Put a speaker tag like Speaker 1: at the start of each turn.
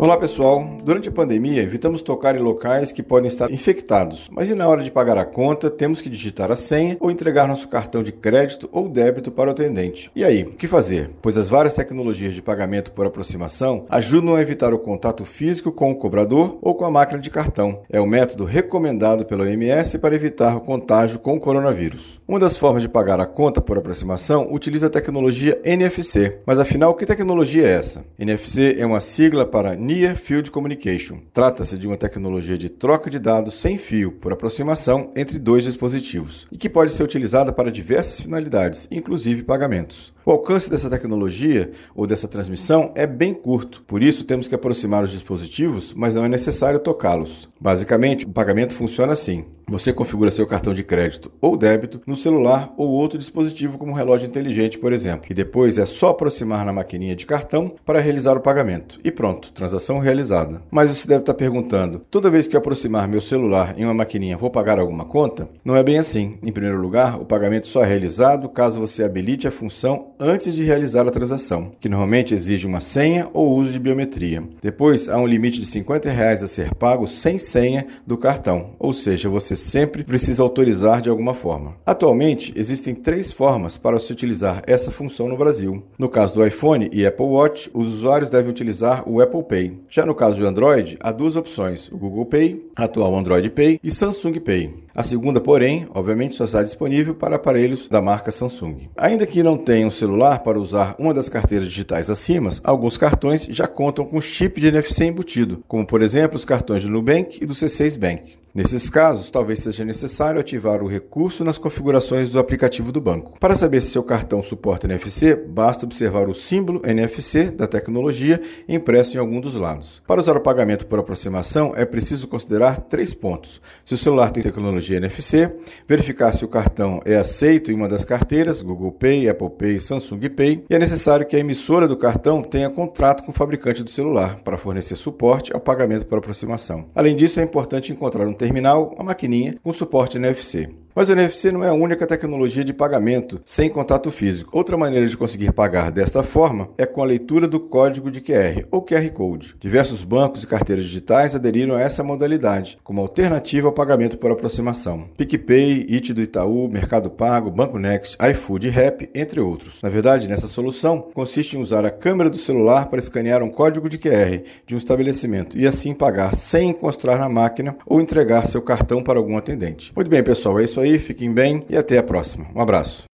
Speaker 1: Olá pessoal, durante a pandemia evitamos tocar em locais que podem estar infectados, mas e na hora de pagar a conta temos que digitar a senha ou entregar nosso cartão de crédito ou débito para o atendente. E aí, o que fazer? Pois as várias tecnologias de pagamento por aproximação ajudam a evitar o contato físico com o cobrador ou com a máquina de cartão. É o método recomendado pela OMS para evitar o contágio com o coronavírus. Uma das formas de pagar a conta por aproximação utiliza a tecnologia NFC. Mas afinal, que tecnologia é essa? NFC é uma sigla para Near Field Communication. Trata-se de uma tecnologia de troca de dados sem fio por aproximação entre dois dispositivos e que pode ser utilizada para diversas finalidades, inclusive pagamentos. O alcance dessa tecnologia ou dessa transmissão é bem curto, por isso temos que aproximar os dispositivos, mas não é necessário tocá-los. Basicamente, o pagamento funciona assim. Você configura seu cartão de crédito ou débito no celular ou outro dispositivo como um relógio inteligente, por exemplo. E depois é só aproximar na maquininha de cartão para realizar o pagamento. E pronto, transação realizada. Mas você deve estar perguntando: toda vez que eu aproximar meu celular em uma maquininha, vou pagar alguma conta? Não é bem assim. Em primeiro lugar, o pagamento só é realizado caso você habilite a função antes de realizar a transação, que normalmente exige uma senha ou uso de biometria. Depois, há um limite de 50 reais a ser pago sem senha do cartão, ou seja, você sempre precisa autorizar de alguma forma. Atualmente, existem três formas para se utilizar essa função no Brasil. No caso do iPhone e Apple Watch, os usuários devem utilizar o Apple Pay. Já no caso do Android, há duas opções: o Google Pay, atual Android Pay, e Samsung Pay. A segunda, porém, obviamente só está disponível para aparelhos da marca Samsung. Ainda que não tenha um celular para usar uma das carteiras digitais acima, alguns cartões já contam com chip de NFC embutido, como por exemplo os cartões do Nubank e do C6 Bank. Nesses casos, talvez seja necessário ativar o recurso nas configurações do aplicativo do banco. Para saber se seu cartão suporta NFC, basta observar o símbolo NFC da tecnologia impresso em algum dos lados. Para usar o pagamento por aproximação, é preciso considerar três pontos. Se o celular tem tecnologia NFC, verificar se o cartão é aceito em uma das carteiras, Google Pay, Apple Pay, Samsung Pay, e é necessário que a emissora do cartão tenha contrato com o fabricante do celular para fornecer suporte ao pagamento por aproximação. Além disso, é importante encontrar um terminal, uma maquininha com suporte NFC. Mas o NFC não é a única tecnologia de pagamento sem contato físico. Outra maneira de conseguir pagar desta forma é com a leitura do código de QR, ou QR Code. Diversos bancos e carteiras digitais aderiram a essa modalidade, como alternativa ao pagamento por aproximação. PicPay, IT do Itaú, Mercado Pago, Banco Next, iFood e Rap, entre outros. Na verdade, nessa solução consiste em usar a câmera do celular para escanear um código de QR de um estabelecimento e assim pagar sem encostar na máquina ou entregar seu cartão para algum atendente. Muito bem, pessoal, é isso aí aí, fiquem bem e até a próxima. Um abraço.